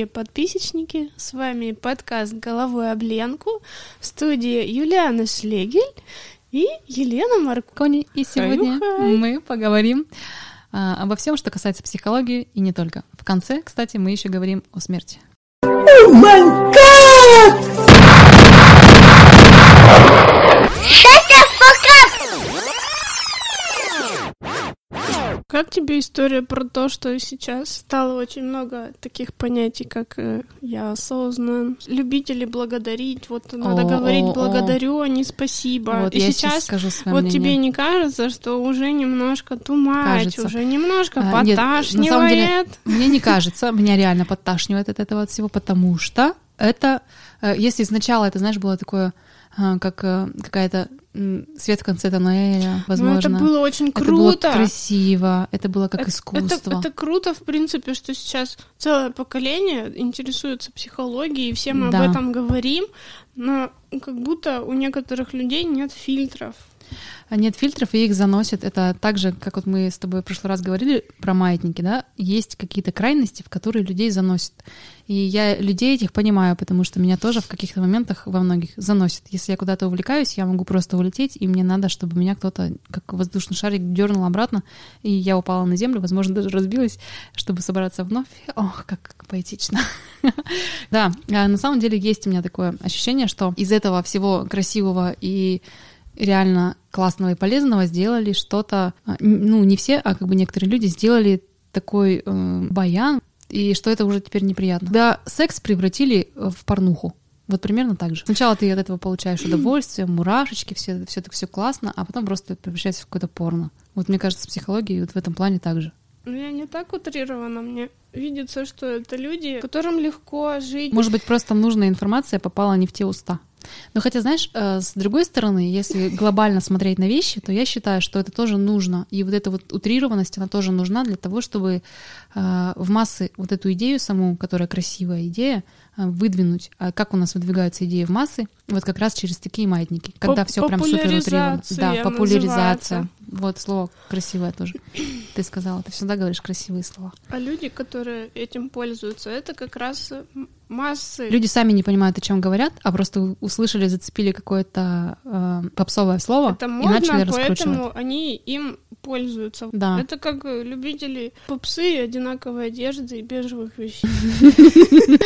дорогие подписчики. С вами подкаст «Головой об Ленку» в студии Юлиана Шлегель и Елена Маркони. И сегодня Хаю-хай. мы поговорим а, обо всем, что касается психологии и не только. В конце, кстати, мы еще говорим о смерти. Oh my Как тебе история про то, что сейчас стало очень много таких понятий, как э, я осознан, любители благодарить, вот надо о, говорить о, благодарю, а не спасибо. Вот, И сейчас, скажу вот мнение. тебе не кажется, что уже немножко тумач, уже немножко а, подташнивает? Нет, на самом деле, мне не кажется, меня реально подташнивает от этого всего, потому что это, э, если сначала это, знаешь, было такое а, как э, какая-то свет в конце тоннеля, возможно. Ну, это было очень круто. Это было красиво, это было как это, искусство. Это, это круто, в принципе, что сейчас целое поколение интересуется психологией, и все мы да. об этом говорим, но как будто у некоторых людей нет фильтров. А нет фильтров, и их заносят. Это так же, как вот мы с тобой в прошлый раз говорили про маятники, да, есть какие-то крайности, в которые людей заносят. И я людей этих понимаю, потому что меня тоже в каких-то моментах во многих заносит. Если я куда-то увлекаюсь, я могу просто улететь, и мне надо, чтобы меня кто-то, как воздушный шарик, дернул обратно, и я упала на землю, возможно, даже разбилась, чтобы собраться вновь. Ох, как поэтично. Да, а на самом деле есть у меня такое ощущение, что из этого всего красивого и реально классного и полезного сделали что-то, а, ну, не все, а как бы некоторые люди сделали такой э, баян, и что это уже теперь неприятно. Да, секс превратили в порнуху. Вот примерно так же. Сначала ты от этого получаешь удовольствие, мурашечки, все, все так все классно, а потом просто превращается в какое-то порно. Вот мне кажется, с психологией вот в этом плане так же. Ну, я не так утрирована. Мне видится, что это люди, которым легко жить. Может быть, просто нужная информация попала не в те уста. Но хотя, знаешь, э, с другой стороны, если глобально смотреть на вещи, то я считаю, что это тоже нужно. И вот эта вот утрированность, она тоже нужна для того, чтобы э, в массы вот эту идею саму, которая красивая идея, э, выдвинуть. А как у нас выдвигаются идеи в массы? Вот как раз через такие маятники, когда все прям супер утрировано. Да, популяризация. Называется. Вот слово красивое тоже. Ты сказала, ты всегда говоришь красивые слова. А люди, которые этим пользуются, это как раз массы. Люди сами не понимают, о чем говорят, а просто услышали, зацепили какое-то э, попсовое слово это модно, и начали раскручивать. поэтому они им пользуются. Да. Это как любители попсы, одинаковой одежды и бежевых вещей.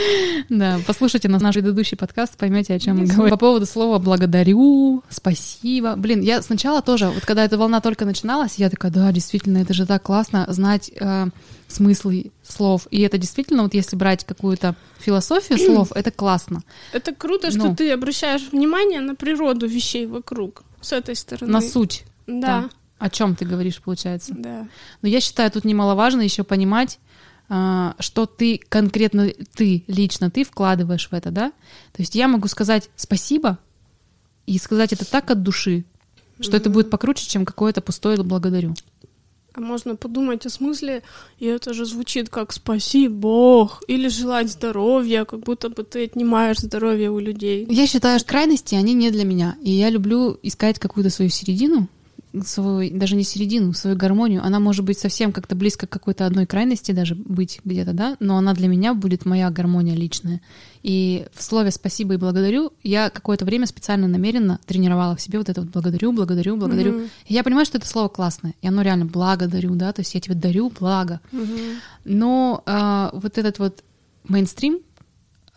Да, послушайте наш предыдущий подкаст, поймете, о чем мы говорим. По поводу слова «благодарю», «спасибо». Блин, я сначала тоже, вот когда эта волна только начиналась, я такая, да, действительно, это же так классно знать э, смыслы слов. И это действительно, вот если брать какую-то философию слов, это классно. Это круто, что ну. ты обращаешь внимание на природу вещей вокруг с этой стороны. На суть. Да. да. О чем ты говоришь, получается. Да. Но я считаю, тут немаловажно еще понимать, а, что ты конкретно ты лично ты вкладываешь в это, да? То есть я могу сказать спасибо и сказать это так от души, что mm-hmm. это будет покруче, чем какое-то пустое благодарю. А можно подумать о смысле, и это же звучит как «спаси Бог» или «желать здоровья», как будто бы ты отнимаешь здоровье у людей. Я считаю, что крайности, они не для меня. И я люблю искать какую-то свою середину, свою, даже не середину, свою гармонию. Она может быть совсем как-то близко к какой-то одной крайности даже быть где-то, да, но она для меня будет моя гармония личная. И в слове «спасибо» и «благодарю» я какое-то время специально намеренно тренировала в себе вот это вот «благодарю», «благодарю», «благодарю». Mm-hmm. И я понимаю, что это слово классное, и оно реально «благодарю», да, то есть я тебе дарю благо. Mm-hmm. Но а, вот этот вот мейнстрим,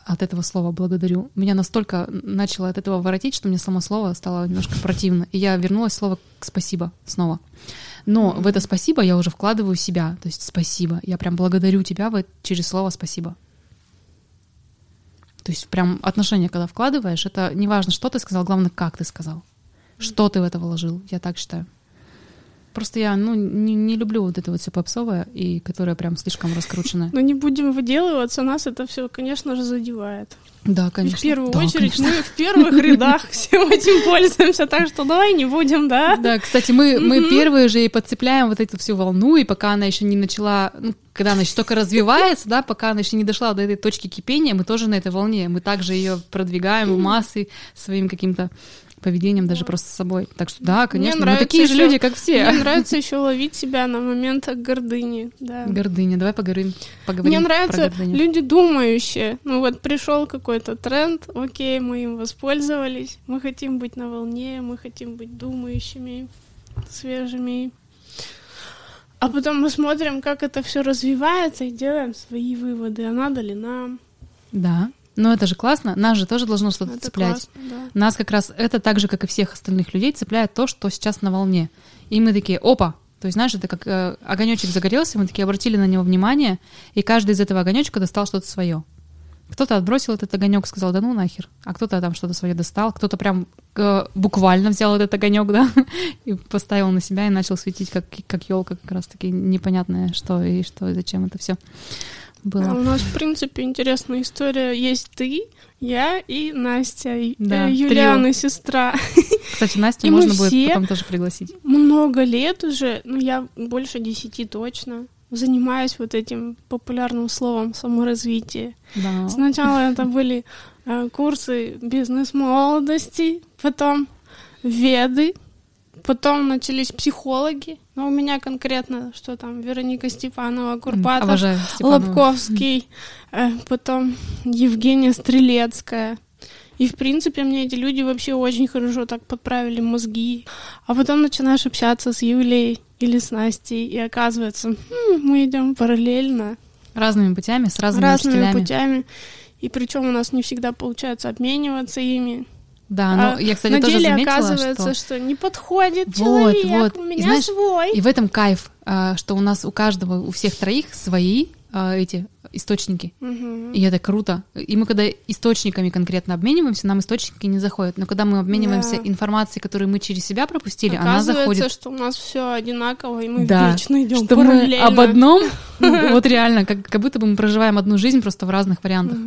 от этого слова «благодарю». Меня настолько начало от этого воротить, что мне само слово стало немножко противно. И я вернулась слово «спасибо» снова. Но в это «спасибо» я уже вкладываю себя. То есть «спасибо». Я прям благодарю тебя через слово «спасибо». То есть прям отношения, когда вкладываешь, это не важно, что ты сказал, главное, как ты сказал. Что ты в это вложил, я так считаю. Просто я, ну, не, не люблю вот это вот все попсовое, и которое прям слишком раскрученное. Но не будем выделываться, нас это все, конечно же, задевает. Да, конечно. И в первую да, очередь конечно. мы в первых рядах всем этим пользуемся, так что давай не будем, да? Да, кстати, мы, мы первые же и подцепляем вот эту всю волну, и пока она еще не начала, ну, когда она еще только развивается, да, пока она еще не дошла до этой точки кипения, мы тоже на этой волне, мы также ее продвигаем в массы своим каким-то поведением, даже просто с собой. Так что да, конечно, мы такие же люди, как все. Мне нравится еще ловить себя на моментах гордыни. Да. Гордыня. Давай поговорим, поговорим Мне нравятся люди думающие. Ну вот пришел какой-то тренд, окей, мы им воспользовались. Мы хотим быть на волне, мы хотим быть думающими, свежими. А потом мы смотрим, как это все развивается и делаем свои выводы. А надо ли нам? Да. Но это же классно, нас же тоже должно что-то это цеплять. Классно, да. Нас как раз это так же, как и всех остальных людей, цепляет то, что сейчас на волне. И мы такие, опа, то есть, знаешь, это как э, огонечек загорелся, мы такие обратили на него внимание, и каждый из этого огонечка достал что-то свое. Кто-то отбросил этот огонек, сказал, да ну нахер, а кто-то там что-то свое достал, кто-то прям э, буквально взял этот огонек, да, и поставил на себя и начал светить как как елка, как раз таки непонятное, что и что и зачем это все было. У нас, в принципе, интересная история. Есть ты, я и Настя, да, Юлиана, трио. сестра. Кстати, Настю и можно будет потом тоже пригласить. Много лет уже, ну я больше десяти точно, занимаюсь вот этим популярным словом саморазвитие. Да. Сначала это были э, курсы бизнес-молодости, потом веды, Потом начались психологи. Но у меня конкретно, что там, Вероника Степанова, Курпатов, Лобковский, э, потом Евгения Стрелецкая. И, в принципе, мне эти люди вообще очень хорошо так подправили мозги. А потом начинаешь общаться с Юлей или с Настей, и оказывается, хм, мы идем параллельно. Разными путями, с разными Разными учителями. путями. И причем у нас не всегда получается обмениваться ими. Да, но а я, кстати, на тоже деле заметила, оказывается, что... что не подходит вот, человек, вот. у меня и, знаешь, свой. И в этом кайф, а, что у нас у каждого, у всех троих свои а, эти источники. Угу. И это круто. И мы когда источниками конкретно обмениваемся, нам источники не заходят. Но когда мы обмениваемся да. информацией, которую мы через себя пропустили, она заходит. что у нас все одинаково, и мы да. вечно идем что мы об одном, вот реально, как, как будто бы мы проживаем одну жизнь просто в разных вариантах.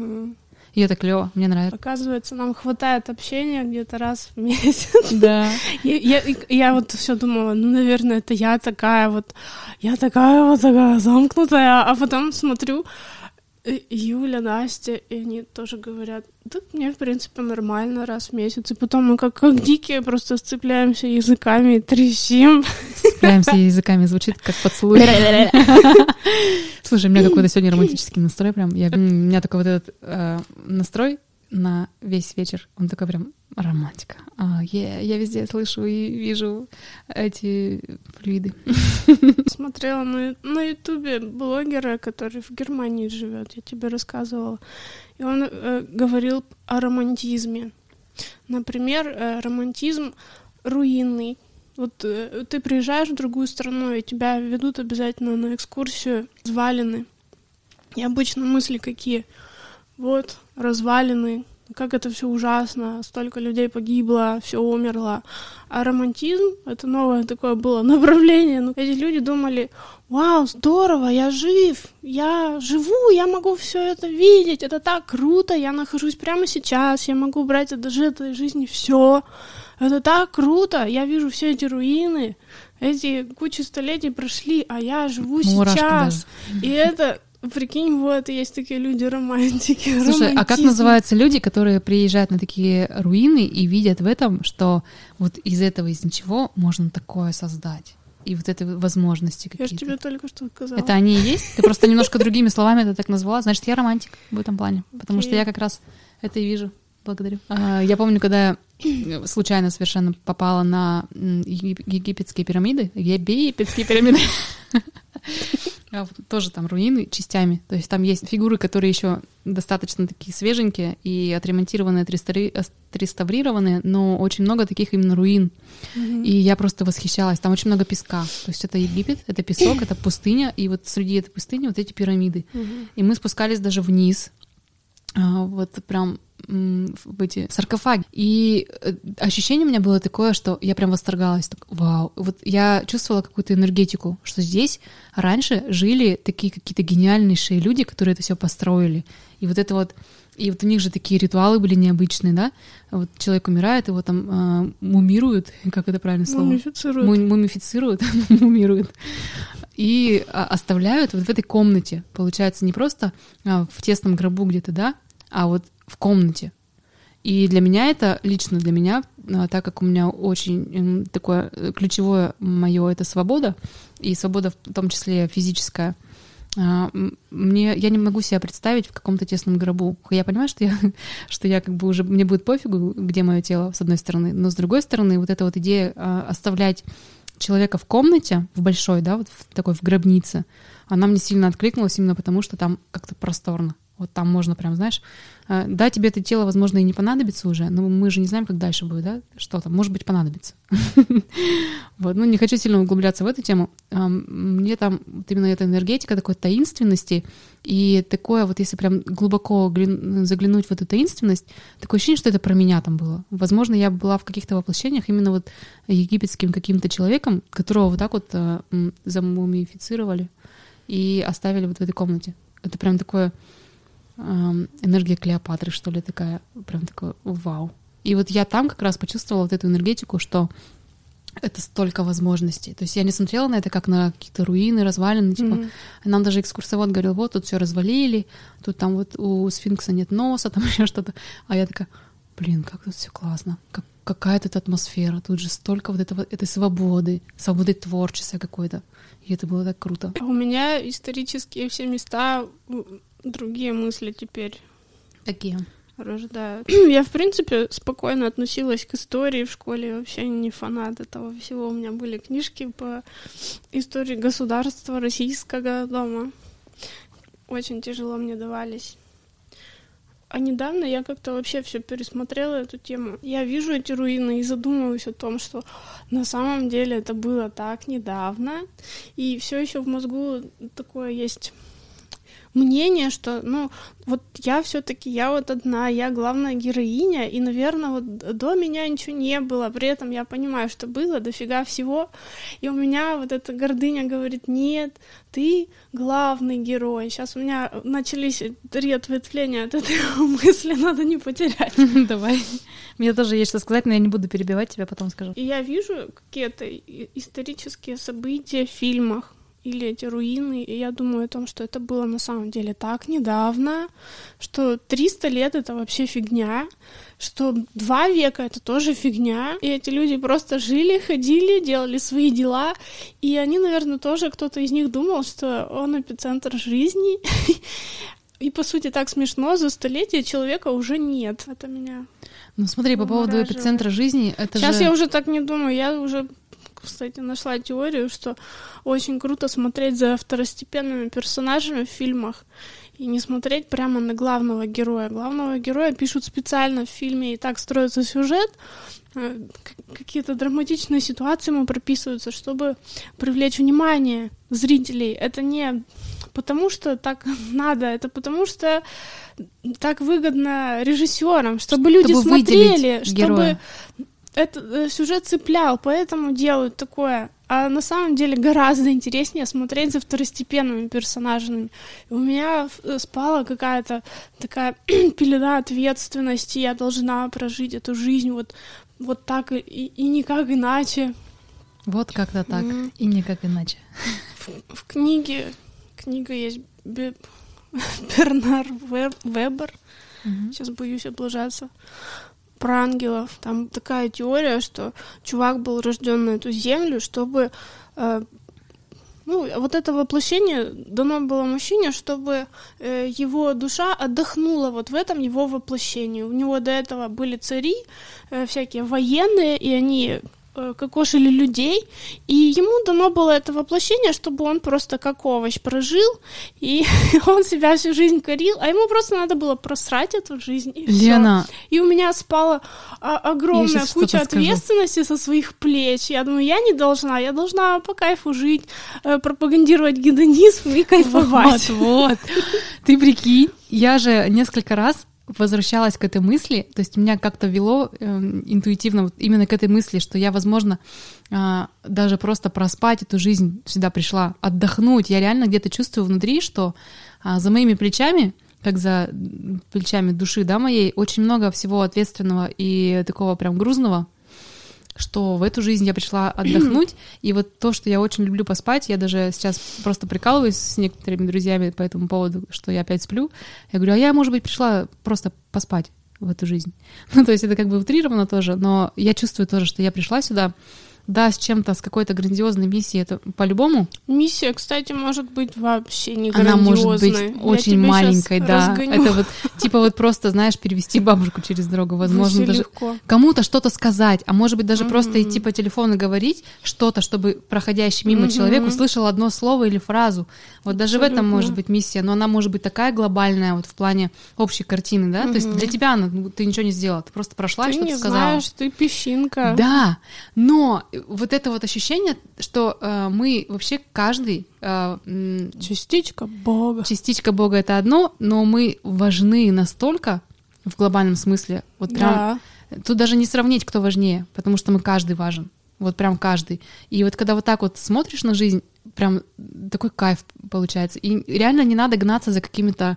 И это клево, мне нравится. Оказывается, нам хватает общения где-то раз в месяц. Да. Я, я, я вот все думала, ну, наверное, это я такая вот, я такая вот такая замкнутая, а потом смотрю, Юля, Настя, и они тоже говорят, да мне, в принципе, нормально раз в месяц. И потом мы как, как дикие просто сцепляемся языками и трясим. Сцепляемся языками, звучит как поцелуй. Слушай, у меня какой-то сегодня романтический настрой прям. Я, у меня такой вот этот э, настрой на весь вечер. Он такой прям романтика. А, yeah, я везде слышу и вижу эти флюиды. Смотрела на, на ютубе блогера, который в Германии живет, я тебе рассказывала. И он э, говорил о романтизме. Например, э, романтизм руинный. Вот э, ты приезжаешь в другую страну, и тебя ведут обязательно на экскурсию развалины. И обычно мысли какие? Вот, развалины, как это все ужасно, столько людей погибло, все умерло. А романтизм — это новое такое было направление. Ну, эти люди думали, вау, здорово, я жив, я живу, я могу все это видеть, это так круто, я нахожусь прямо сейчас, я могу брать даже этой жизни все. Это так круто, я вижу все эти руины, эти кучи столетий прошли, а я живу Мурашка сейчас. Даже. И это Прикинь, вот есть такие люди романтики. Слушай, романтизм. а как называются люди, которые приезжают на такие руины и видят в этом, что вот из этого, из ничего можно такое создать? И вот этой возможности какие-то. Я же тебе только что сказала. Это они и есть? Ты просто немножко другими словами это так назвала. Значит, я романтик в этом плане. Потому что я как раз это и вижу. Благодарю. А, я помню, когда я случайно совершенно попала на египетские пирамиды. Египетские пирамиды. А тоже там руины частями. То есть там есть фигуры, которые еще достаточно такие свеженькие и отремонтированные, отреставрированные, но очень много таких именно руин. Mm-hmm. И я просто восхищалась. Там очень много песка. То есть это Египет, это песок, это пустыня, и вот среди этой пустыни вот эти пирамиды. Mm-hmm. И мы спускались даже вниз. А, вот прям в эти саркофаги. И э, ощущение у меня было такое, что я прям восторгалась. Так, вау. Вот я чувствовала какую-то энергетику, что здесь раньше жили такие какие-то гениальнейшие люди, которые это все построили. И вот это вот и вот у них же такие ритуалы были необычные, да? Вот человек умирает, его там э, мумируют, как это правильно слово? Мумифицируют. Му- мумифицируют, мумируют. И а, оставляют вот в этой комнате. Получается, не просто а, в тесном гробу где-то, да, а вот в комнате. И для меня это, лично для меня, а, так как у меня очень такое э, ключевое мое это свобода, и свобода в том числе физическая, мне, я не могу себя представить в каком-то тесном гробу. Я понимаю, что я, что я как бы уже, мне будет пофигу, где мое тело, с одной стороны, но с другой стороны, вот эта вот идея оставлять человека в комнате, в большой, да, вот в такой в гробнице, она мне сильно откликнулась именно потому, что там как-то просторно. Вот там можно прям, знаешь, э, да, тебе это тело, возможно, и не понадобится уже, но мы же не знаем, как дальше будет, да, что там, может быть, понадобится. Вот, ну, не хочу сильно углубляться в эту тему. Мне там именно эта энергетика такой таинственности, и такое вот, если прям глубоко заглянуть в эту таинственность, такое ощущение, что это про меня там было. Возможно, я была в каких-то воплощениях именно вот египетским каким-то человеком, которого вот так вот э, замумифицировали и оставили вот в этой комнате. Это прям такое энергия Клеопатры, что ли, такая, прям такое вау. И вот я там как раз почувствовала вот эту энергетику, что это столько возможностей. То есть я не смотрела на это как на какие-то руины, развалины. Типа. Mm-hmm. Нам даже экскурсовод говорил, вот тут все развалили, тут там вот у сфинкса нет носа, там еще что-то. А я такая, блин, как тут все классно. Как, какая тут атмосфера. Тут же столько вот этого, этой свободы, свободы творчества какой-то. И это было так круто. У меня исторические все места другие мысли теперь. Какие? рождают. Я, в принципе, спокойно относилась к истории в школе, вообще не фанат этого всего. У меня были книжки по истории государства российского дома. Очень тяжело мне давались. А недавно я как-то вообще все пересмотрела эту тему. Я вижу эти руины и задумываюсь о том, что на самом деле это было так недавно, и все еще в мозгу такое есть мнение, что, ну, вот я все-таки, я вот одна, я главная героиня, и, наверное, вот до меня ничего не было, при этом я понимаю, что было дофига всего, и у меня вот эта гордыня говорит, нет, ты главный герой. Сейчас у меня начались три ответвления от этой мысли, надо не потерять. Давай. Мне тоже есть что сказать, но я не буду перебивать тебя, потом скажу. И я вижу какие-то исторические события в фильмах, или эти руины, и я думаю о том, что это было на самом деле так недавно, что 300 лет — это вообще фигня, что два века — это тоже фигня, и эти люди просто жили, ходили, делали свои дела, и они, наверное, тоже, кто-то из них думал, что он эпицентр жизни, и, по сути, так смешно, за столетие человека уже нет. Это меня ну смотри, по поводу эпицентра жизни, это Сейчас же... я уже так не думаю, я уже кстати, нашла теорию, что очень круто смотреть за второстепенными персонажами в фильмах и не смотреть прямо на главного героя. Главного героя пишут специально в фильме, и так строится сюжет, э, какие-то драматичные ситуации ему прописываются, чтобы привлечь внимание зрителей. Это не потому, что так надо, это потому, что так выгодно режиссерам, чтобы, чтобы люди смотрели, чтобы этот э, сюжет цеплял, поэтому делают такое. А на самом деле гораздо интереснее смотреть за второстепенными персонажами. У меня э, спала какая-то такая пелена ответственности, я должна прожить эту жизнь вот, вот так и, и никак иначе. Вот как-то так, mm. и никак иначе. В, в книге, книга есть Бе, Бернар Вебер, mm-hmm. сейчас боюсь облажаться про ангелов. Там такая теория, что чувак был рожден на эту землю, чтобы э, ну, вот это воплощение дано было мужчине, чтобы э, его душа отдохнула вот в этом его воплощении. У него до этого были цари, э, всякие военные, и они кокошили людей, и ему дано было это воплощение, чтобы он просто как овощ прожил, и он себя всю жизнь корил, а ему просто надо было просрать эту жизнь, и Лена, всё. И у меня спала а, огромная куча ответственности со своих плеч. Я думаю, я не должна, я должна по кайфу жить, э, пропагандировать гедонизм и кайфовать. Вот, вот. Ты прикинь, я же несколько раз возвращалась к этой мысли, то есть меня как-то вело э, интуитивно вот именно к этой мысли, что я, возможно, э, даже просто проспать эту жизнь сюда пришла, отдохнуть. Я реально где-то чувствую внутри, что э, за моими плечами, как за плечами души, да, моей, очень много всего ответственного и такого прям грузного. Что в эту жизнь я пришла отдохнуть, и вот то, что я очень люблю поспать, я даже сейчас просто прикалываюсь с некоторыми друзьями по этому поводу, что я опять сплю. Я говорю, а я, может быть, пришла просто поспать в эту жизнь. Ну, то есть это как бы утрировано тоже, но я чувствую тоже, что я пришла сюда да, с чем-то, с какой-то грандиозной миссией, это по-любому. Миссия, кстати, может быть вообще не Она может быть Я очень маленькой, да. разгоню. Это вот типа вот просто, знаешь, перевести бабушку через дорогу, возможно, даже легко. кому-то что-то сказать, а может быть даже просто идти по телефону и говорить что-то, чтобы проходящий мимо человек услышал одно слово или фразу. Вот даже в этом может быть миссия, но она может быть такая глобальная вот в плане общей картины, да? То есть для тебя она, ну, ты ничего не сделала, ты просто прошла и что-то не сказала. знаешь, ты песчинка. Да, но вот это вот ощущение, что э, мы вообще каждый э, Частичка Бога. частичка Бога это одно, но мы важны настолько в глобальном смысле. Вот прям Да. тут даже не сравнить, кто важнее, потому что мы каждый важен. Вот прям каждый. И вот когда вот так вот смотришь на жизнь, прям такой кайф получается. И реально не надо гнаться за какими-то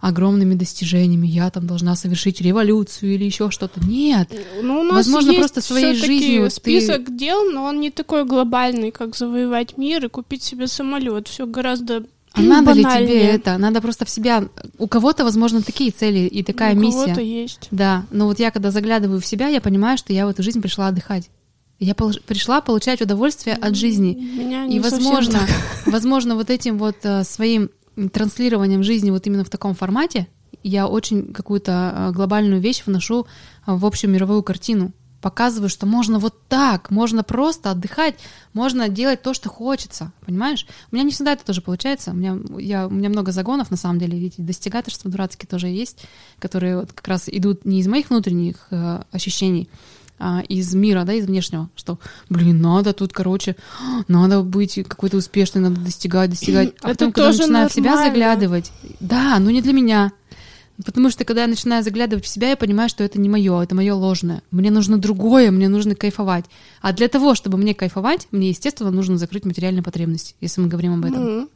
огромными достижениями. Я там должна совершить революцию или еще что-то. Нет. Ну, у нас Возможно, есть просто своей жизнью ты- список дел, но он не такой глобальный, как завоевать мир и купить себе самолет. Все гораздо А надо ли тебе банальнее. это? Надо просто в себя... У кого-то, возможно, такие цели и такая У миссия. кого-то есть. Да, но вот я когда заглядываю в себя, я понимаю, что я в эту жизнь пришла отдыхать. Я пол- пришла получать удовольствие от жизни. Меня И, возможно, возможно, вот этим вот э, своим транслированием жизни вот именно в таком формате я очень какую-то э, глобальную вещь вношу э, в общую мировую картину. Показываю, что можно вот так, можно просто отдыхать, можно делать то, что хочется, понимаешь? У меня не всегда это тоже получается. У меня, я, у меня много загонов, на самом деле, эти достигаторства дурацкие тоже есть, которые вот как раз идут не из моих внутренних э, ощущений, а, из мира, да, из внешнего, что, блин, надо тут, короче, надо быть какой-то успешной, надо достигать, достигать. А потом, когда начинаю в себя заглядывать, да, но не для меня. Потому что когда я начинаю заглядывать в себя, я понимаю, что это не мое, это мое ложное. Мне нужно другое, мне нужно кайфовать. А для того, чтобы мне кайфовать, мне, естественно, нужно закрыть материальные потребности, если мы говорим об этом. Мгм.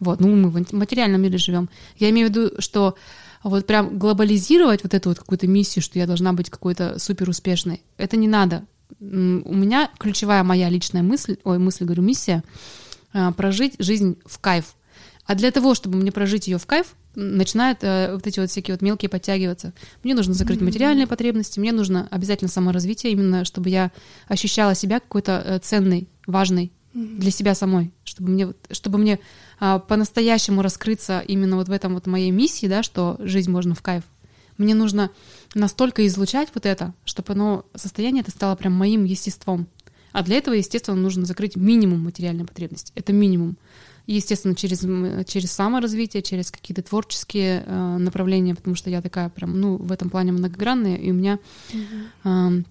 Вот, ну мы в материальном мире живем. Я имею в виду, что вот прям глобализировать вот эту вот какую-то миссию, что я должна быть какой-то супер успешной, это не надо. У меня ключевая моя личная мысль, ой, мысль, говорю, миссия, а, прожить жизнь в кайф. А для того, чтобы мне прожить ее в кайф, начинают э, вот эти вот всякие вот мелкие подтягиваться. Мне нужно закрыть материальные потребности, мне нужно обязательно саморазвитие, именно чтобы я ощущала себя какой-то э, ценной, важной для себя самой, чтобы мне, чтобы мне а, по-настоящему раскрыться именно вот в этом вот моей миссии, да, что жизнь можно в кайф. Мне нужно настолько излучать вот это, чтобы оно, состояние это стало прям моим естеством. А для этого, естественно, нужно закрыть минимум материальной потребности. Это минимум. И, естественно, через, через саморазвитие, через какие-то творческие э, направления, потому что я такая прям, ну, в этом плане многогранная, и у меня эм,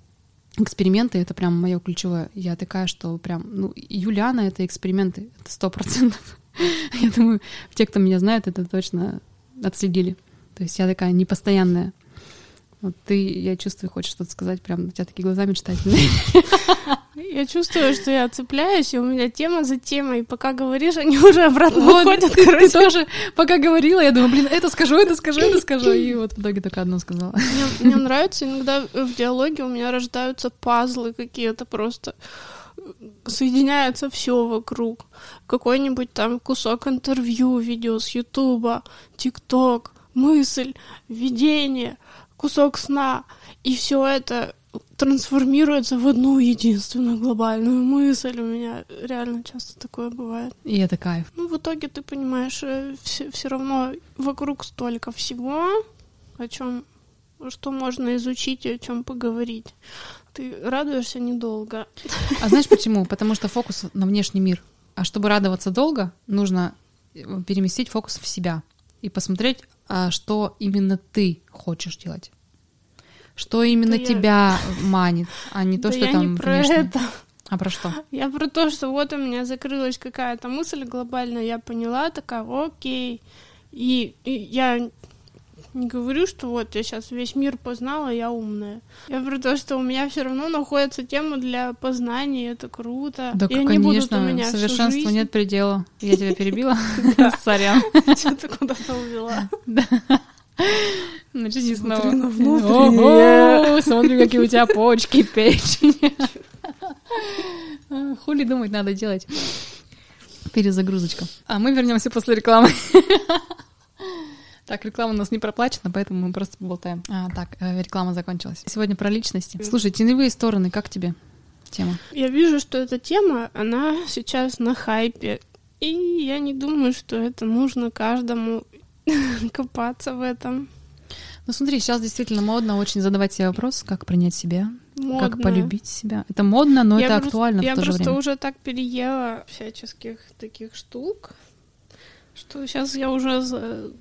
эксперименты это прям мое ключевое. Я такая, что прям, ну, Юлиана это эксперименты, это сто процентов. Я думаю, те, кто меня знает, это точно отследили. То есть я такая непостоянная. Вот ты, я чувствую, хочешь что-то сказать, прям у тебя такие глаза мечтательные. Я чувствую, что я цепляюсь, и у меня тема за темой. И пока говоришь, они уже обратно Вот, уходят. ты короче. тоже, пока говорила, я думаю, блин, это скажу, это скажу, это скажу. И вот в итоге только одно сказала. Мне, мне нравится иногда в диалоге у меня рождаются пазлы какие-то просто соединяется все вокруг. Какой-нибудь там кусок интервью, видео с Ютуба, ТикТок, мысль, видение, кусок сна. И все это трансформируется в одну единственную глобальную мысль. У меня реально часто такое бывает. И это кайф. Ну, в итоге ты понимаешь, все, равно вокруг столько всего, о чем что можно изучить и о чем поговорить. Ты радуешься недолго. А знаешь почему? Потому что фокус на внешний мир. А чтобы радоваться долго, нужно переместить фокус в себя и посмотреть, а что именно ты хочешь делать. Что именно Да тебя манит, а не то, да что я там не про внешне. это. А про что? Я про то, что вот у меня закрылась какая-то мысль глобальная, я поняла, такая, окей. И, и я не говорю, что вот я сейчас весь мир познала, я умная. Я про то, что у меня все равно находится тема для познания, это круто. Да, и они будут у конечно, меня совершенству нет предела. Я тебя перебила? Сорян. Что-то куда-то увела. Начни Смотри снова. на внутреннее. Смотри, какие у тебя почки, печень. Хули думать надо делать. Перезагрузочка. А мы вернемся после рекламы. Так, реклама у нас не проплачена, поэтому мы просто поболтаем. А, так, э, реклама закончилась. Сегодня про личности. Слушай, теневые стороны, как тебе тема? Я вижу, что эта тема, она сейчас на хайпе. И я не думаю, что это нужно каждому копаться в этом. Ну смотри, сейчас действительно модно очень задавать себе вопрос, как принять себя, Модно. как полюбить себя. Это модно, но я это просто- актуально Я в то же просто время. уже так переела всяческих таких штук, что сейчас я уже... за-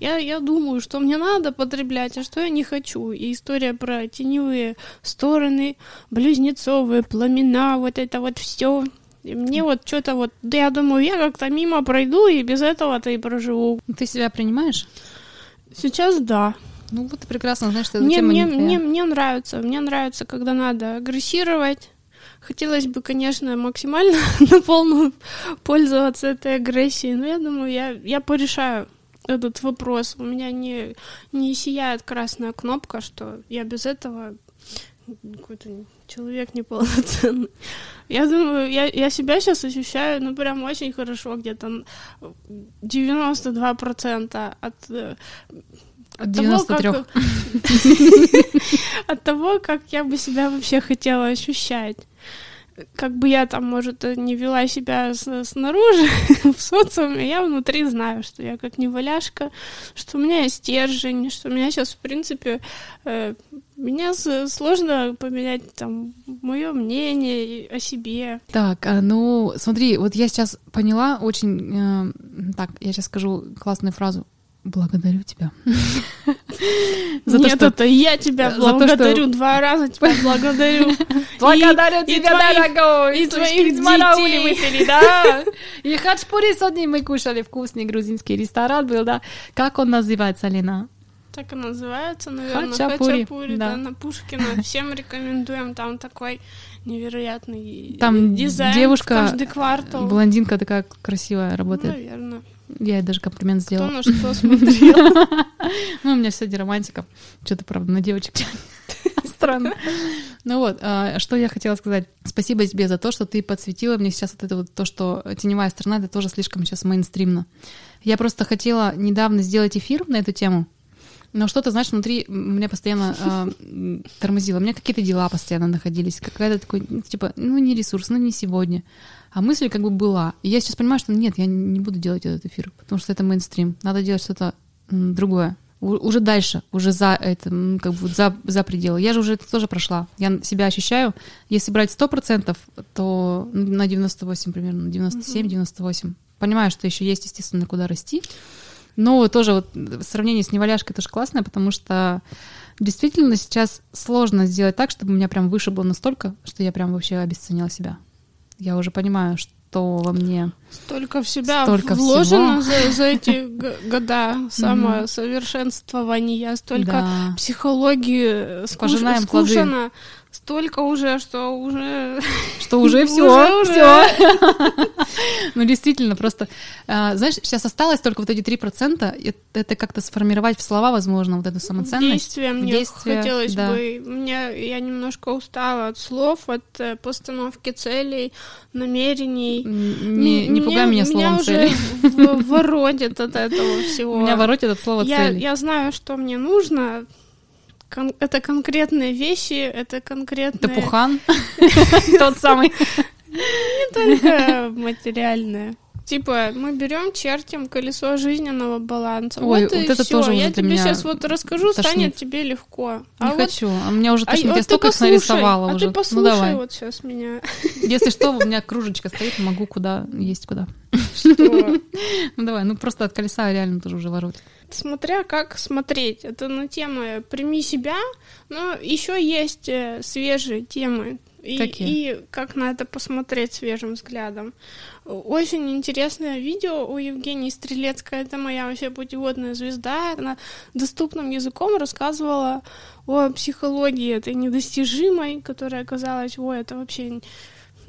Я, я думаю, что мне надо потреблять, а что я не хочу. И история про теневые стороны, близнецовые пламена, вот это вот все. И мне вот что-то вот... Да я думаю, я как-то мимо пройду и без этого-то и проживу. Ты себя принимаешь? Сейчас да. Ну вот ты прекрасно знаешь, что эта Мне, тема мне, не мне, мне нравится. Мне нравится, когда надо агрессировать. Хотелось бы, конечно, максимально на полную пользоваться этой агрессией, но я думаю, я, я порешаю этот вопрос. У меня не, не сияет красная кнопка, что я без этого какой-то человек неполноценный. Я думаю, я, я себя сейчас ощущаю, ну, прям очень хорошо, где-то 92% от От того, 93. как- от того, как я бы себя вообще хотела ощущать. Как бы я там, может, не вела себя снаружи, в социуме, я внутри знаю, что я как неваляшка, что у меня есть стержень, что у меня сейчас, в принципе, э, меня сложно поменять там мое мнение о себе. Так, а, ну смотри, вот я сейчас поняла очень... э, так, я сейчас скажу классную фразу. Благодарю тебя. За то, Нет, что- это я тебя то, что- благодарю, два раза тебя благодарю. Благодарю и тебя, твоих- дорогой! и твоих детей. выпили, да? И хачпури сегодня мы кушали, вкусный грузинский ресторан был, да? Как он называется, Лена? Так и называется, наверное, Хачапури, Хачапури, да. да. на Пушкина. Всем рекомендуем, там такой невероятный Там дизайн девушка, каждый квартал. Блондинка такая красивая работает. Наверное. Я ей даже комплимент Кто сделала. на что смотрел. Ну, у меня сегодня романтика. Что-то, правда, на девочек. Странно. Ну вот, а, что я хотела сказать. Спасибо тебе за то, что ты подсветила мне сейчас вот это вот то, что теневая сторона, это тоже слишком сейчас мейнстримно. Я просто хотела недавно сделать эфир на эту тему, но что-то, знаешь, внутри меня постоянно м, тормозило. У меня какие-то дела постоянно находились. Какая-то такой, ну, типа, ну не ресурс, ну не сегодня. А мысль как бы была. И я сейчас понимаю, что нет, я не буду делать этот эфир, потому что это мейнстрим. Надо делать что-то другое. У- Уже дальше, уже за это, как бы за, за пределы. Я же уже это тоже прошла. Я себя ощущаю. Если брать 100%, то на 98 примерно, на 97-98. Понимаю, что еще есть, естественно, куда расти. Но тоже вот сравнение с неваляшкой тоже классное, потому что действительно сейчас сложно сделать так, чтобы меня прям вышибло настолько, что я прям вообще обесценила себя. Я уже понимаю, что во мне... Столько в себя Столько вложено всего. за, за эти года самосовершенствования, столько Да. психологии скуш- скушено, столько уже, что уже... Что уже все, Уже, все. Ну, действительно, просто, а, знаешь, сейчас осталось только вот эти 3%, и это как-то сформировать в слова, возможно, вот эту самоценность. Действия мне хотелось бы. Мне, я немножко устала от слов, от э, постановки целей, намерений. Не, пугай меня словом уже цели. в- воротит от этого всего. Меня воротит от слова цели. я знаю, что мне нужно. Кон- это конкретные вещи, это конкретные... Это пухан, тот самый. Не только материальные. Типа, мы берем, чертим колесо жизненного баланса. Ой, вот, вот это всё. тоже Я тебе меня сейчас вот расскажу, тошнит. станет тебе легко. Не а вот хочу, а меня уже А, тошнит, вот я ты столько их нарисовала а уже. ты Ну послушай давай. вот сейчас меня. Если что, у меня кружечка стоит, могу куда есть куда. Что? Ну давай, ну просто от колеса реально тоже уже воротит. Смотря как смотреть. Это на тему «Прими себя», но еще есть э, свежие темы. И, Какие? и как на это посмотреть свежим взглядом. Очень интересное видео у Евгении Стрелецкой. Это моя вообще путеводная звезда. Она доступным языком рассказывала о психологии этой недостижимой, которая казалась, ой, это вообще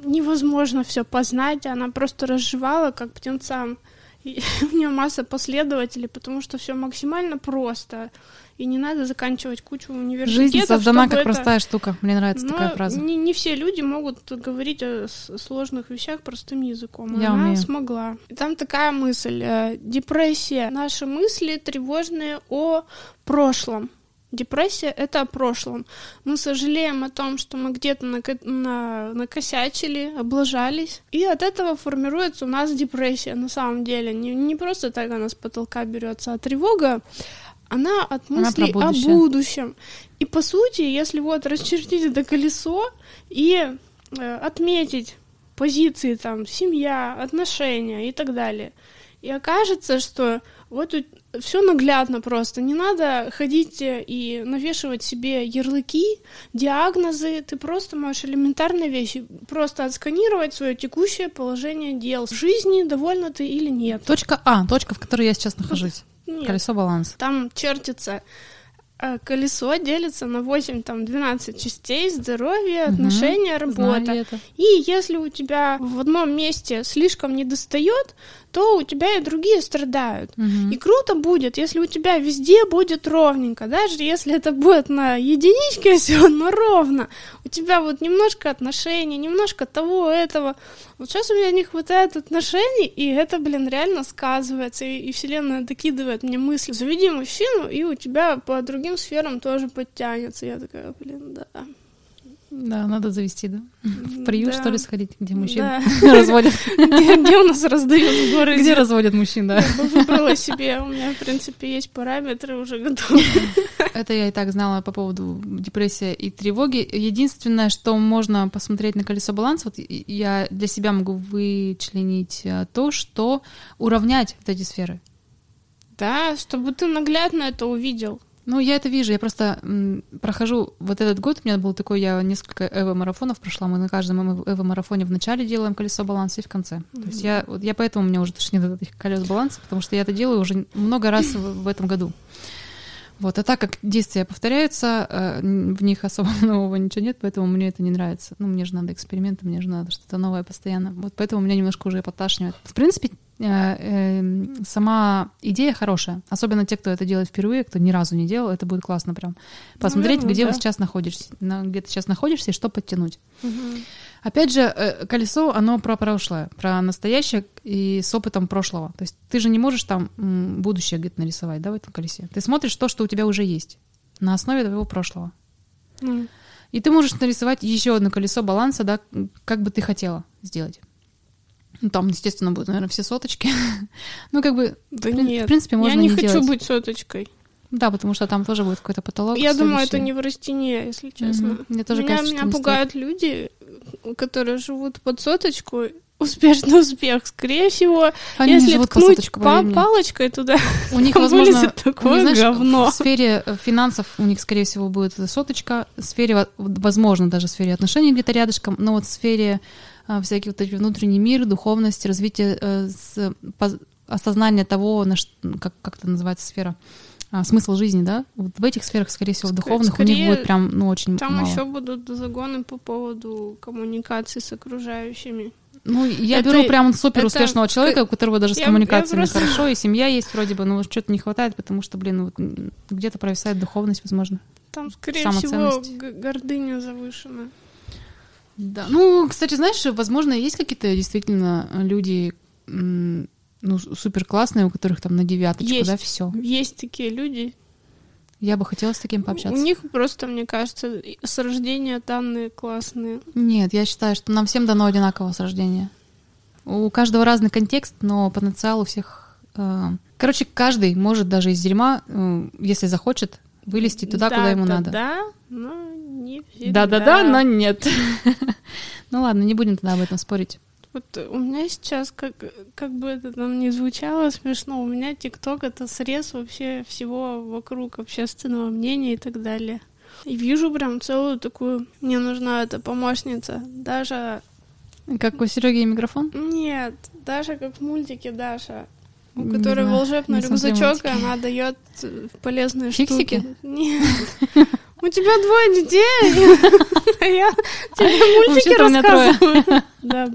невозможно все познать. Она просто разжевала, как птенцам. И у нее масса последователей, потому что все максимально просто. и не надо заканчивать кучу университетов. Жизнь создана как это- простая штука. Мне нравится Но такая фраза. Не, не все люди могут говорить о сложных вещах простым языком. Я Она умею. смогла. И там такая мысль. э, Депрессия. Наши мысли тревожные о прошлом. Депрессия — это о прошлом. Мы сожалеем о том, что мы где-то нака- на- накосячили, облажались. И от этого формируется у нас депрессия на самом деле. Не, не просто так она с потолка берется, а тревога, она от Она мыслей о будущее. будущем. И по сути, если вот расчертить это колесо и э, отметить позиции там семья, отношения и так далее, и окажется, что вот все наглядно просто. Не надо ходить э, и навешивать себе ярлыки, диагнозы. Ты просто можешь элементарные вещи просто отсканировать свое текущее положение дел. В жизни довольна ты или нет. Точка А, точка, в которой я сейчас нахожусь. Нет. Колесо баланса. Там чертится э, колесо делится на 8, там, 12 частей, здоровье, Мгм. отношения, работа. И если у тебя в одном месте слишком недостает, то у тебя и другие страдают. Мгм. И круто будет, если у тебя везде будет ровненько, даже если это будет на единичке все, но ровно. У тебя вот немножко отношений, немножко того, этого. Вот сейчас у меня не хватает отношений, и это, блин, реально сказывается. И, и Вселенная докидывает мне мысли. Заведи мужчину, и у тебя по другим сферам тоже подтянется. Я такая, блин, да. Да, надо завести, да? В приют, Да. что ли, сходить, где мужчин Да. разводят. Где, где у нас раздают в городе? Где разводят мужчин, да? Я бы выбрала себе, у меня, в принципе, есть параметры уже готовы. Это я и так знала по поводу депрессии и тревоги. Единственное, что можно посмотреть на колесо баланса, вот я для себя могу вычленить э, то, что уравнять вот эти сферы. Да, чтобы ты наглядно это увидел. Ну, я это вижу, я просто м, прохожу вот этот год, у меня был такой, я несколько эво-марафонов прошла, мы на каждом эво-марафоне в начале делаем колесо баланса и в конце. То есть я, вот я поэтому мне уже тошнит от этих колес баланса, потому что я это делаю уже много раз в, в этом году. Вот, а так как действия повторяются, э, в них особо нового ничего нет, поэтому мне это не нравится. Ну, мне же надо эксперименты, мне же надо что-то новое постоянно. Вот поэтому меня немножко уже поташнивает. В принципе, э, эм, сама идея хорошая. Особенно те, кто это делает впервые, кто ни разу не делал, это будет классно прям. Посмотреть, Наверно, где вы да. сейчас находишься, на- где ты сейчас находишься и что подтянуть. Опять же, э, колесо, оно про прошлое, про настоящее и с опытом прошлого. То есть ты же не можешь там будущее где-то нарисовать, да, в этом колесе. Ты смотришь то, что у тебя уже есть на основе твоего прошлого. Ну, И ты можешь нарисовать еще одно колесо баланса, да, как бы ты хотела сделать. Ну, там, естественно, будут, наверное, все соточки. ну, как бы, Да в, нет. в принципе, можно Я не не хочу делать. быть соточкой. Да, потому что там тоже будет какой-то потолок. Я думаю, это не в растении, если честно. Мгм. Мне тоже меня кажется, меня не стоит. пугают люди, которые живут под соточку. Успешный успех. Скорее всего, Они если по ткнуть мне. палочкой туда, У них, возможно, у них, такое знаешь, говно. в сфере э, финансов у них, скорее всего, будет соточка, в сфере, во- возможно, даже в сфере отношений где-то рядышком, но вот в сфере а, всякий вот эти внутренний мир, духовность, развитие, э, с- осознание того, на как, как это называется сфера, а, смысл жизни, да, вот в этих сферах, скорее всего, Ск- духовных у них скорее, будет прям, ну, очень Там мало. еще будут загоны по поводу коммуникации с окружающими. Ну, я Это- беру прям супер это успешного человека, у которого даже с я- коммуникациями я просто- хорошо, и семья есть вроде бы, но вот что-то не хватает, потому что, блин, вот где-то провисает духовность, возможно. Там, скорее всего, гордыня завышена. Да. Ну, кстати, знаешь, возможно, есть какие-то действительно люди, ну, супер классные, у которых там на девяточку, Есть. да, все. Есть такие люди. Я бы хотела с таким пообщаться. У них просто, мне кажется, с рождения данные классные. Нет, я считаю, что нам всем дано одинаково с рождения. У каждого разный контекст, но потенциал у всех... э, Короче, каждый может даже из дерьма, э, если захочет, вылезти туда, Да, куда ему да, надо. Да, но не всегда. Да-да-да, но нет. Ну ладно, не будем тогда об этом спорить. Вот у меня сейчас, как, как бы это там ни звучало смешно, у меня ТикТок — это срез вообще всего вокруг общественного мнения и так далее. И вижу прям целую такую... Мне нужна эта помощница. Даже... Как у Сереги микрофон? Нет, даже как в мультике Даша, у Не которой знаю, волшебный не рюкзачок, и она дает э, полезные Фиксики? штуки. Нет. У тебя двое детей. а Я тебе мультики рассказываю. Да.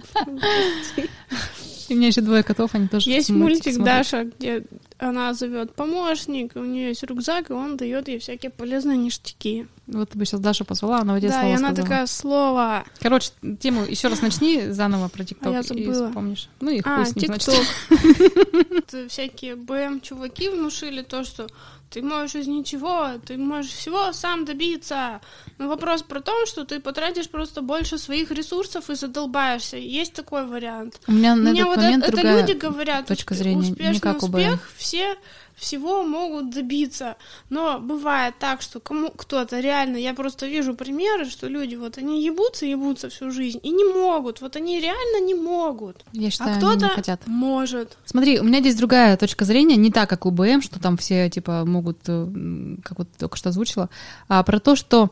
И у меня еще двое котов, они тоже Есть мультик. Даша, где она зовет помощник, у нее есть рюкзак, и он дает ей всякие полезные ништяки. Вот ты бы сейчас Дашу позвала, она в эти Да, слова и она сказала. такая слово. Короче, тему еще раз начни заново про ТикТок А я и забыла. вспомнишь. Ну и А, хуй с ним, значит. ТикТок. Это Всякие БМ-чуваки внушили то, что ты можешь из ничего, ты можешь всего сам добиться. Но вопрос про то, что ты потратишь просто больше своих ресурсов и задолбаешься. Есть такой вариант. У меня на Мне этот вот момент это, это люди говорят, точка зрения, успешный как у БМ. успех, все всего могут добиться. Но бывает так, что кому кто-то реально, я просто вижу примеры, что люди вот они ебутся, ебутся всю жизнь и не могут. Вот они реально не могут. Я считаю, а кто-то хотят. может. Смотри, у меня здесь другая точка зрения, не так, как у БМ, что там все, типа, могут, э, как вот только что озвучила, а про то, что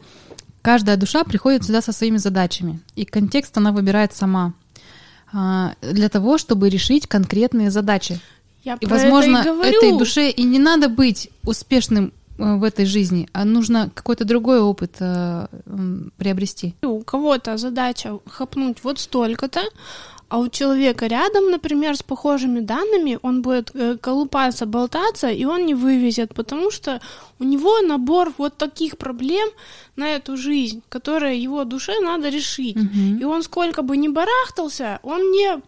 каждая душа приходит сюда со своими задачами, и контекст она выбирает сама а, для того, чтобы решить конкретные задачи. Я И, возможно, это и говорю. этой душе и не надо быть успешным э, в этой жизни, а нужно какой-то другой опыт э, приобрести. У кого-то задача хапнуть вот столько-то, а у человека рядом, например, с похожими данными, он будет э, колупаться, болтаться, и он не вывезет, потому что у него набор вот таких проблем на эту жизнь, которые его душе надо решить. Мгм. И он сколько бы ни барахтался, он не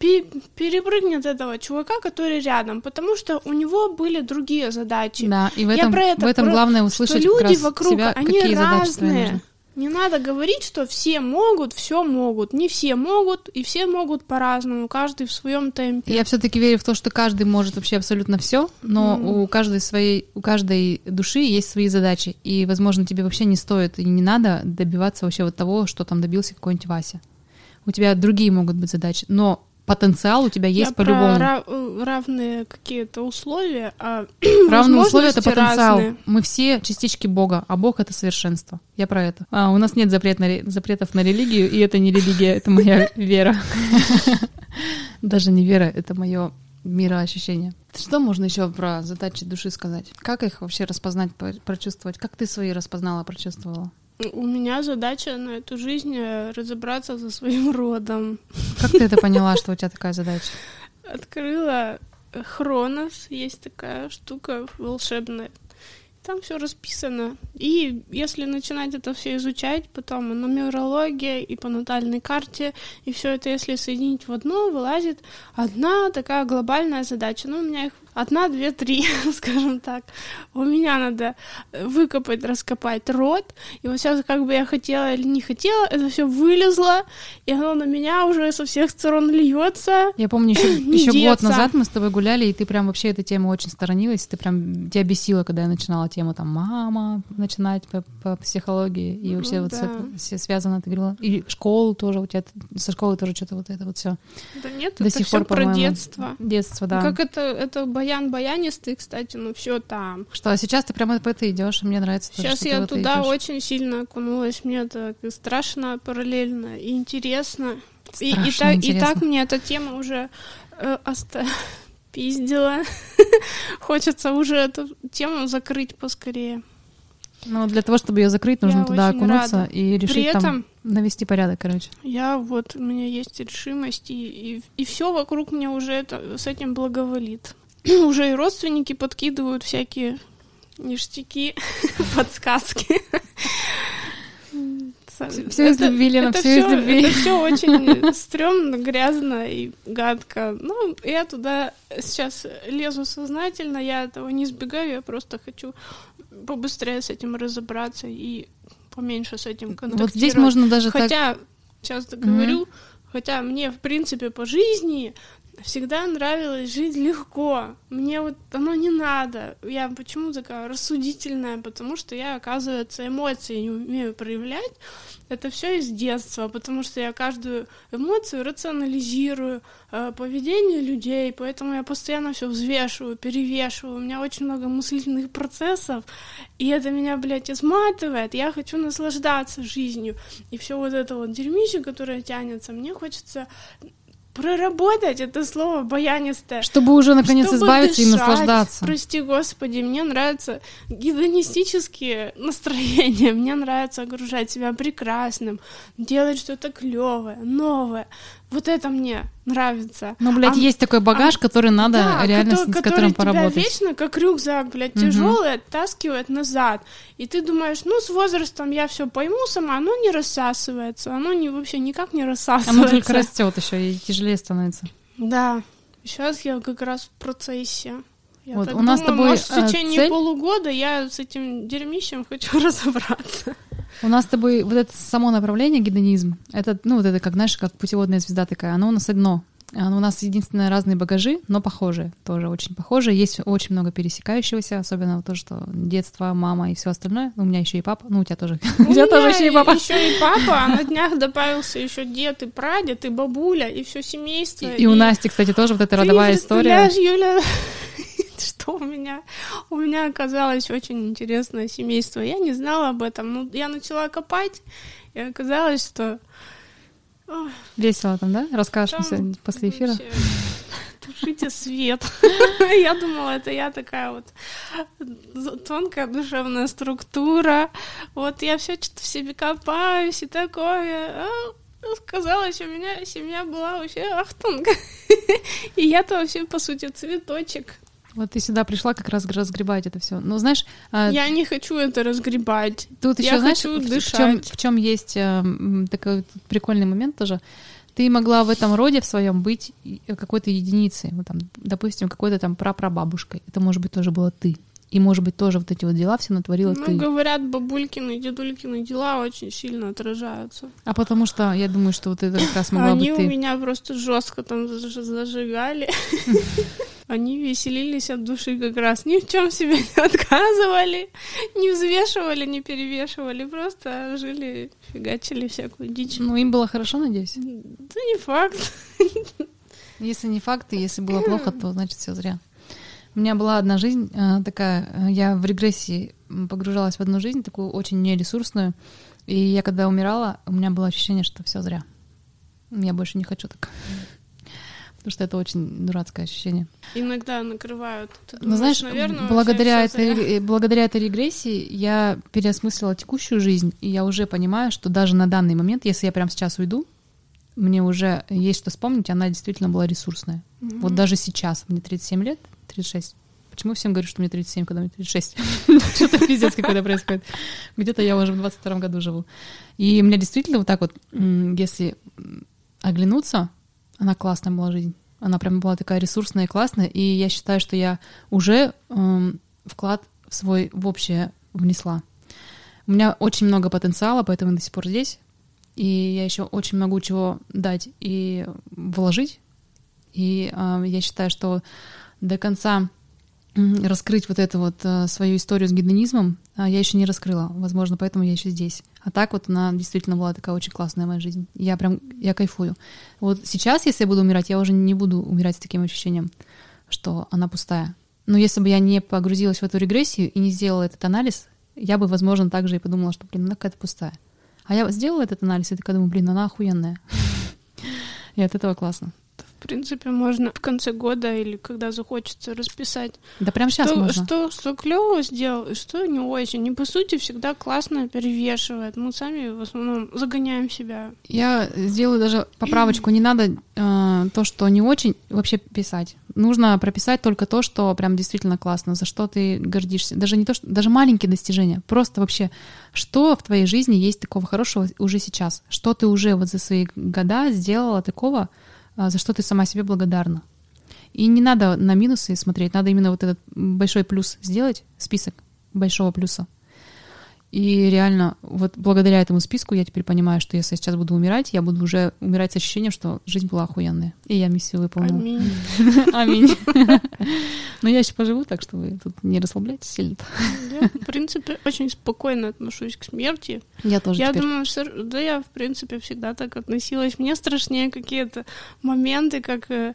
перепрыгнет этого чувака, который рядом, потому что у него были другие задачи. Да, и в Я этом, про это, в этом про- главное что услышать люди как раз вокруг, себя, они какие разные. Не надо говорить, что все могут, все могут. Не все могут, и все могут по-разному, каждый в своем темпе. Я все-таки верю в то, что каждый может вообще абсолютно все, но Мгм. у каждой своей, у каждой души есть свои задачи, и, возможно, тебе вообще не стоит и не надо добиваться вообще вот того, что там добился какой-нибудь Вася. У тебя другие могут быть задачи, но потенциал у тебя есть по-любому. ра- э, равные какие-то условия, а Равные условия это потенциал. разные. Мы все частички Бога, а Бог это совершенство. Я про это. А, у нас нет запрет на ре- запретов на религию, и это не религия, это моя вера. Даже не вера, это мое мироощущение. Что можно еще про задачи души сказать? Как их вообще распознать, по- прочувствовать? Как ты свои распознала, прочувствовала? У меня задача на эту жизнь э, разобраться со своим родом. Как ты это поняла, что у тебя такая задача? Открыла э, Хронос, есть такая штука волшебная. Там все расписано. И если начинать это все изучать, потом и нумерология, и по натальной карте, и все это, если соединить в одно, вылазит одна такая глобальная задача. Ну, у меня их одна, две, три, скажем так. У меня надо выкопать, раскопать рот. И вот сейчас, как бы я хотела или не хотела, это все вылезло, и оно на меня уже со всех сторон льется. Я помню, еще, еще год назад мы с тобой гуляли, и ты прям вообще этой темы очень сторонилась. Ты прям тебя бесила, когда я начинала тему там мама начинать по, по психологии и Ну вообще вот с да. это все связано. Ты говорила. И школу тоже у тебя со школы тоже что-то вот это вот все. Да нет, До это сих все пор, про детство. Детство, да. Как это, это баян баянистый, кстати, ну все там. Что, а сейчас ты прямо по это идешь, и мне нравится. тоже, Сейчас я туда идёшь. очень сильно окунулась, мне и страшно параллельно и интересно. И, и, Страшно так, и так мне эта тема уже э, оста- пиздила. Хочется уже эту тему закрыть поскорее. Ну, для того, чтобы ее закрыть, нужно Я туда окунуться рада. и решить При этом там навести порядок, короче. я вот, у меня есть решимость, и, и, и все вокруг мне уже это, с этим благоволит. уже и родственники подкидывают всякие ништяки, подсказки. Всё из любви, Лена, всё из любви. Это все очень стрёмно, грязно и гадко. Ну, я туда сейчас лезу сознательно, я этого не избегаю, я просто хочу побыстрее с этим разобраться и поменьше с этим контактировать. Вот здесь можно даже так... Хотя, сейчас договорю, хотя мне, в принципе, по жизни всегда нравилось жить легко. Мне вот оно не надо. Я почему такая рассудительная? Потому что я, оказывается, эмоции не умею проявлять. Это все из детства, потому что я каждую эмоцию рационализирую, э, поведение людей, поэтому я постоянно все взвешиваю, перевешиваю. У меня очень много мыслительных процессов, и это меня, блядь, изматывает. Я хочу наслаждаться жизнью. И все вот это вот дерьмище, которое тянется, мне хочется проработать это слово баянистое. Чтобы уже наконец Чтобы избавиться и дышать. наслаждаться. Прости, господи, мне нравятся гедонистические настроения. Мне нравится окружать себя прекрасным, делать что-то клевое, новое. Вот это мне нравится. Ну, блядь, А- есть такой багаж, который надо да, реально кото- с, с который которым тебя поработать. вечно как рюкзак, блядь, тяжелый, оттаскивает назад. И ты думаешь, ну, с возрастом я все пойму сама, оно не рассасывается, оно не, вообще никак не рассасывается. Оно только растет еще и тяжелее становится. Да, сейчас я как раз в процессе. Я Вот, так у нас с думаю, тобой, может, в э, течение цель- полугода я с этим дерьмищем хочу разобраться. У нас с тобой вот это само направление гедонизм, это, ну, вот это, как, знаешь, как путеводная звезда такая, оно у нас одно. Оно у нас единственное разные багажи, но похожие, тоже очень похожие. Есть очень много пересекающегося, особенно то, что детство, мама и все остальное. У меня еще и папа, ну у тебя тоже. У тебя тоже еще и папа. Еще и папа, а на днях добавился еще дед и прадед, и бабуля, и все семейство. И у Насти, кстати, тоже вот эта родовая история. Юля, что у меня? У меня оказалось очень интересное семейство. Я не знала об этом. Ну, я начала копать, и оказалось, что Весело там, да? Расскажешь Там после эфира. вообще Тушите свет. Я думала, это я такая вот тонкая душевная структура. Вот я все что-то в себе копаюсь и такое. А Казалось, у меня семья была вообще ахтунг. И я-то вообще, по сути, цветочек. Вот ты сюда пришла как раз разгребать это все. Ну, знаешь, а, Я не хочу это разгребать. тут я еще, знаешь, хочу в, дышать. чем, в чем есть э, такой прикольный момент тоже. Ты могла в этом роде в своем быть и- какой-то единицей, вот там, допустим, какой-то там прапрабабушкой. Это может быть тоже было ты. И может быть тоже вот эти вот дела все натворила Ну, ты. говорят, бабулькины и дедулькины дела очень сильно отражаются. А потому что я думаю, что вот это как раз могла Они быть у ты. меня просто жестко там заж- зажигали. Они веселились от души как раз. Ни в чем себе не отказывали, не взвешивали, не перевешивали. Просто жили, фигачили всякую дичь. Ну, им было хорошо, надеюсь. Да не факт. Если не факт, и если было плохо, то значит все зря. У меня была одна жизнь э, такая, э, я в регрессии погружалась в одну жизнь, такую очень нересурсную, и я когда умирала, у меня было ощущение, что все зря. Я больше не хочу так. Потому что это очень дурацкое ощущение. Иногда накрывают. Ты думаешь, знаешь, наверное, благодаря, этой, благодаря этой регрессии я переосмыслила текущую жизнь, и я уже понимаю, что даже на данный момент, если я прямо сейчас уйду, мне уже есть что вспомнить, она действительно была ресурсная. Вот даже сейчас, мне 37 лет, 36. Почему всем говорю, что мне 37, когда мне 36? Что-то пиздец какой-то происходит. Где-то я уже в 22 году живу. И у меня действительно вот так вот, если оглянуться, она классная была жизнь. Она прям была такая ресурсная и классная. И я считаю, что я уже эм, вклад в свой в общее внесла. У меня очень много потенциала, поэтому я до сих пор здесь. И я еще очень много чего дать и вложить. И э, я считаю, что до конца раскрыть вот эту вот э, свою историю с гедонизмом а, я еще не раскрыла. Возможно, поэтому я еще здесь. А так вот она действительно была такая очень классная моя жизнь. Я прям, я кайфую. Вот сейчас, если я буду умирать, я уже не буду умирать с таким ощущением, что она пустая. Но если бы я не погрузилась в эту регрессию и не сделала этот анализ, я бы, возможно, также и подумала, что, блин, она какая-то пустая. А я сделала этот анализ и такая думаю, блин, она охуенная. И от этого классно. В принципе, можно в конце года или когда захочется расписать, Да прям сейчас что, можно. что, что клево сделал, и что не очень. И по сути всегда классно перевешивает. Мы сами в основном загоняем себя. Я сделаю даже поправочку. Не надо э, то, что не очень, вообще писать. Нужно прописать только то, что прям действительно классно, за что ты гордишься. Даже не то, что даже маленькие достижения. Просто вообще, что в твоей жизни есть такого хорошего уже сейчас? Что ты уже вот за свои года сделала такого, за что ты сама себе благодарна? И не надо на минусы смотреть, надо именно вот этот большой плюс сделать, список большого плюса. И реально, вот благодаря этому списку я теперь понимаю, что если я сейчас буду умирать, я буду уже умирать с ощущением, что жизнь была охуенная. И я миссию выполнила. Аминь. Аминь. Но я еще поживу, так что вы тут не расслабляйтесь сильно. Я, в принципе, очень спокойно отношусь к смерти. Я тоже Я теперь. думаю, всё- да я, в принципе, всегда так относилась. Мне страшнее какие-то моменты, как э,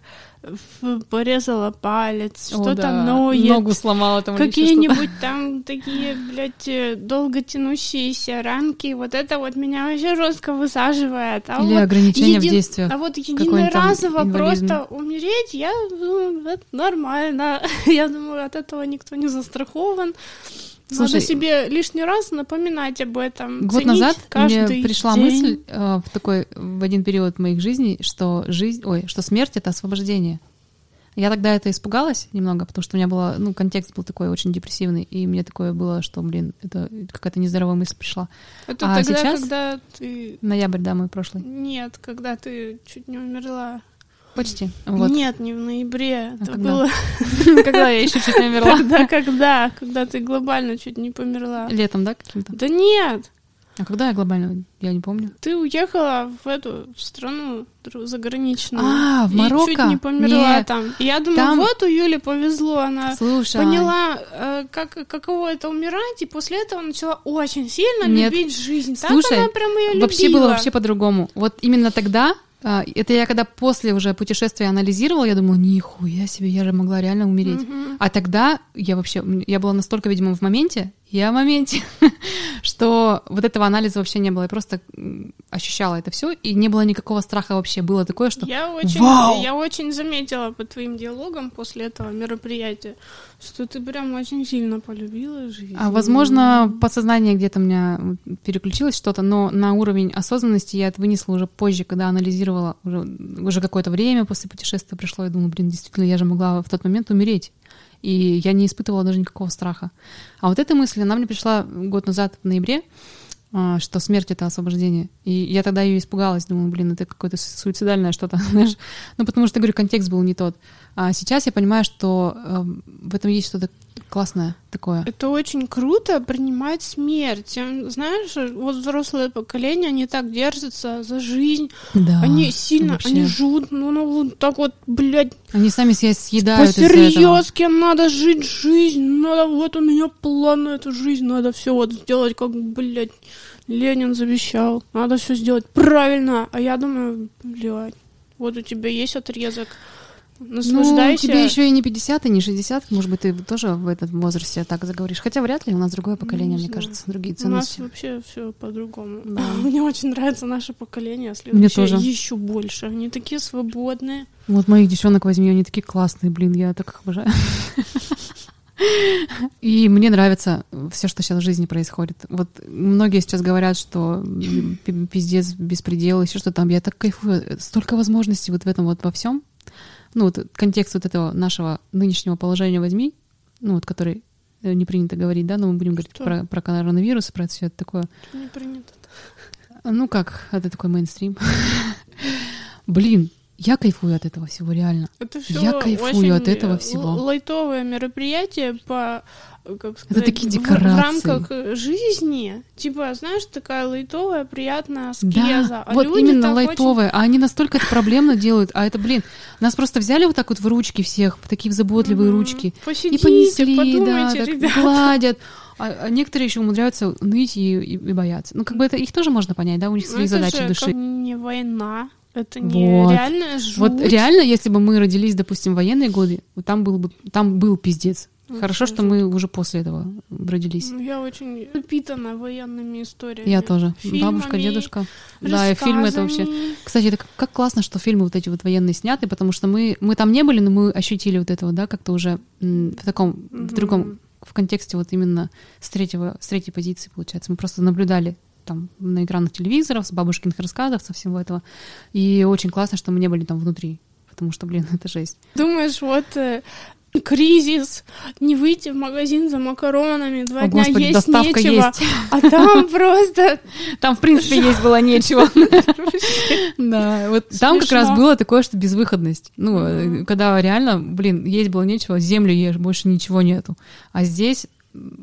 порезала палец, что-то да. ноет. Ногу сломала там. Какие-нибудь там такие, блядь, э, долго тянущиеся ранки, вот это вот меня вообще жестко высаживает. А Или вот ограничения в един- действиях. А вот единоразово просто умереть, я ну, это нормально. Я думаю, от этого никто не застрахован. Слушай, Надо себе лишний раз напоминать об этом. Год ценить назад мне пришла день. мысль э, в такой в один период моих жизней, что жизнь, ой, что смерть это освобождение. Я тогда это испугалась немного, потому что у меня было, ну, контекст был такой очень депрессивный, и мне такое было, что, блин, это какая-то нездоровая мысль пришла. Это А тогда, сейчас? когда ты... Ноябрь, да, мой прошлый. Нет, когда ты чуть не умерла. Почти. Вот. Нет, не в ноябре. А это когда? было Когда я еще чуть не умерла. тогда, когда, когда ты глобально чуть не померла. Летом, да, каким-то? Да нет, А когда я глобально? Я не помню. ты уехала в эту страну заграничную. А, в И Марокко? чуть не померла Нет. там. И я думаю, Там- вот у Юли повезло, она Слушай. поняла, э, как, каково это умирать, и после этого начала очень сильно Нет. любить жизнь. Так Слушай, она прям ее Вообще любила. было вообще по-другому. Вот именно тогда, а, это я когда после уже путешествия анализировала, я думала, нихуя себе, я же могла реально умереть. Мгм. А тогда я вообще, я была настолько, видимо, в моменте, я в моменте, что вот этого анализа вообще не было. Я просто ощущала это все, и не было никакого страха вообще. Было такое, что Я очень, Вау! я очень заметила по твоим диалогам после этого мероприятия, что ты прям очень сильно полюбила жизнь. А, возможно, подсознание где-то у меня переключилось что-то, но на уровень осознанности я это вынесла уже позже, когда анализировала уже, уже какое-то время после путешествия пришло, я думала, блин, действительно, я же могла в тот момент умереть. И я не испытывала даже никакого страха. А вот эта мысль, она мне пришла год назад в ноябре, а, что смерть — это освобождение. И я тогда ее испугалась, думаю, блин, это какое-то суицидальное что-то, знаешь. Ну, потому что, говорю, контекст был не тот. А сейчас я понимаю, что эм, в этом есть что-то классное такое. Это очень круто принимать смерть. Знаешь, вот взрослое поколение, они так держатся за жизнь. Да. они сильно, вообще. они живут, ну, ну, вот так вот, блядь, Они сами себя съедают по-серьезки надо жить жизнь, надо, вот у меня план на эту жизнь, надо все вот сделать, как, блядь, Ленин завещал. Надо все сделать правильно. А я думаю, блядь, вот у тебя есть отрезок. Ну, Наслаждайся. тебе еще и не 50, и не 60. Может быть, ты тоже в этом возрасте так заговоришь. Хотя вряд ли, у нас другое поколение, Не мне кажется, другие У нас ценности. вообще все по-другому. Да. Мне очень нравится наше поколение, а Мне следующее тоже. еще больше. Они такие свободные. Вот моих девчонок возьми, они такие классные, блин, я так их обожаю. И мне нравится все, что сейчас в жизни происходит. Вот многие сейчас говорят, что пиздец, беспредел, еще что там. Я так кайфую. Столько возможностей вот в этом вот во всем. Ну, вот контекст вот этого нашего нынешнего положения возьми, ну, вот который э, не принято говорить, да, но мы будем говорить Что? про, про коронавирус, про все это такое. Не принято. Ну как, это такой мейнстрим. Блин, я кайфую от этого всего, реально. Это все Я кайфую от этого всего. лайтовое мероприятие по как сказать, такие в- декорации. В, рамках жизни. Типа, знаешь, такая лайтовая, приятная аскеза. Да, а вот именно так очень- а они настолько это проблемно делают, а это, блин, нас просто взяли вот так вот в ручки всех, в такие заботливые Мгм. ручки, и Посидите, понесли, да, подумайте, так гладят, а, а некоторые еще умудряются ныть и, и- и бояться. Ну, как бы это их тоже можно понять, да, у них Ну, свои это задачи же души. как не война. Это не Вот. жуть. Вот реально, если бы мы родились, допустим, в военные годы, там был бы, там был пиздец. Очень Хорошо, что мы уже после этого родились. Ну, Я очень напитана военными историями. Я тоже. Фильмами, Бабушка, дедушка. Да, и фильмы это вообще. Кстати, это как, классно, что фильмы вот эти вот военные сняты, потому что мы, мы там не были, но мы ощутили вот этого, да, как-то уже в таком, в другом, в контексте вот именно с третьего, с третьей позиции, получается. Мы просто наблюдали там на экранах телевизоров, с бабушкиных рассказов, со всего этого. И очень классно, что мы не были там внутри, потому что, блин, это жесть. Думаешь, вот э, кризис, не выйти в магазин за макаронами, два О, дня Господи, есть нечего, есть. а там просто Там, в принципе, есть было нечего. Да, вот там как раз было такое, что безвыходность. Ну, э, когда реально, блин, есть было нечего, землю ешь, больше ничего нету. А здесь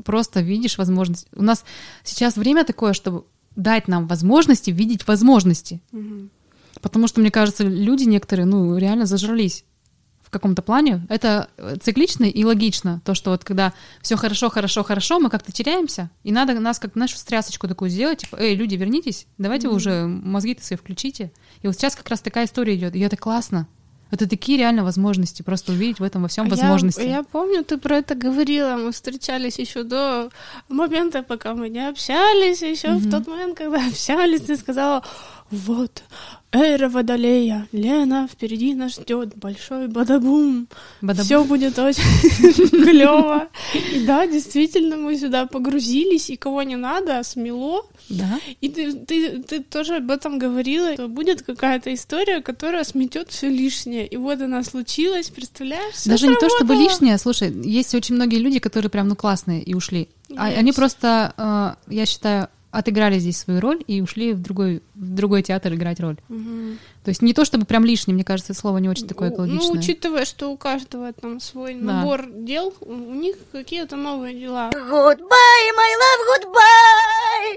просто видишь возможность. У нас сейчас время такое, чтобы дать нам возможности видеть возможности. Мгм. Потому что, мне кажется, люди некоторые, ну, реально зажрались в каком-то плане. Это циклично и логично. То, что вот когда все хорошо, хорошо, хорошо, мы как-то теряемся, и надо нас как, в стрясочку такую сделать, типа, эй, люди, вернитесь, давайте вы Мгм. уже мозги-то свои включите. И вот сейчас как раз такая история идет, и это классно. Это такие реально возможности, просто увидеть в этом во всем возможности. Я, я помню, ты про это говорила, мы встречались еще до момента, пока мы не общались, еще mm-hmm. в тот момент, когда общались, ты сказала, вот, эра водолея, Лена, впереди нас ждет большой бадабум. бадабум. Все будет очень клево. И да, действительно, мы сюда погрузились, и кого не надо, смело. Да. И ты, ты, ты тоже об этом говорила, что будет какая-то история, которая сметет все лишнее. И вот она случилась, представляешь? Даже не то чтобы лишнее, слушай, есть очень многие люди, которые прям ну классные и ушли. А, они просто, э, я считаю, отыграли здесь свою роль и ушли в другой, в другой театр играть роль. Угу. То есть не то чтобы прям лишнее, мне кажется, это слово не очень такое экологичное. Ну, учитывая, что у каждого там свой да. набор дел, у них какие-то новые дела. Goodbye, my love, goodbye!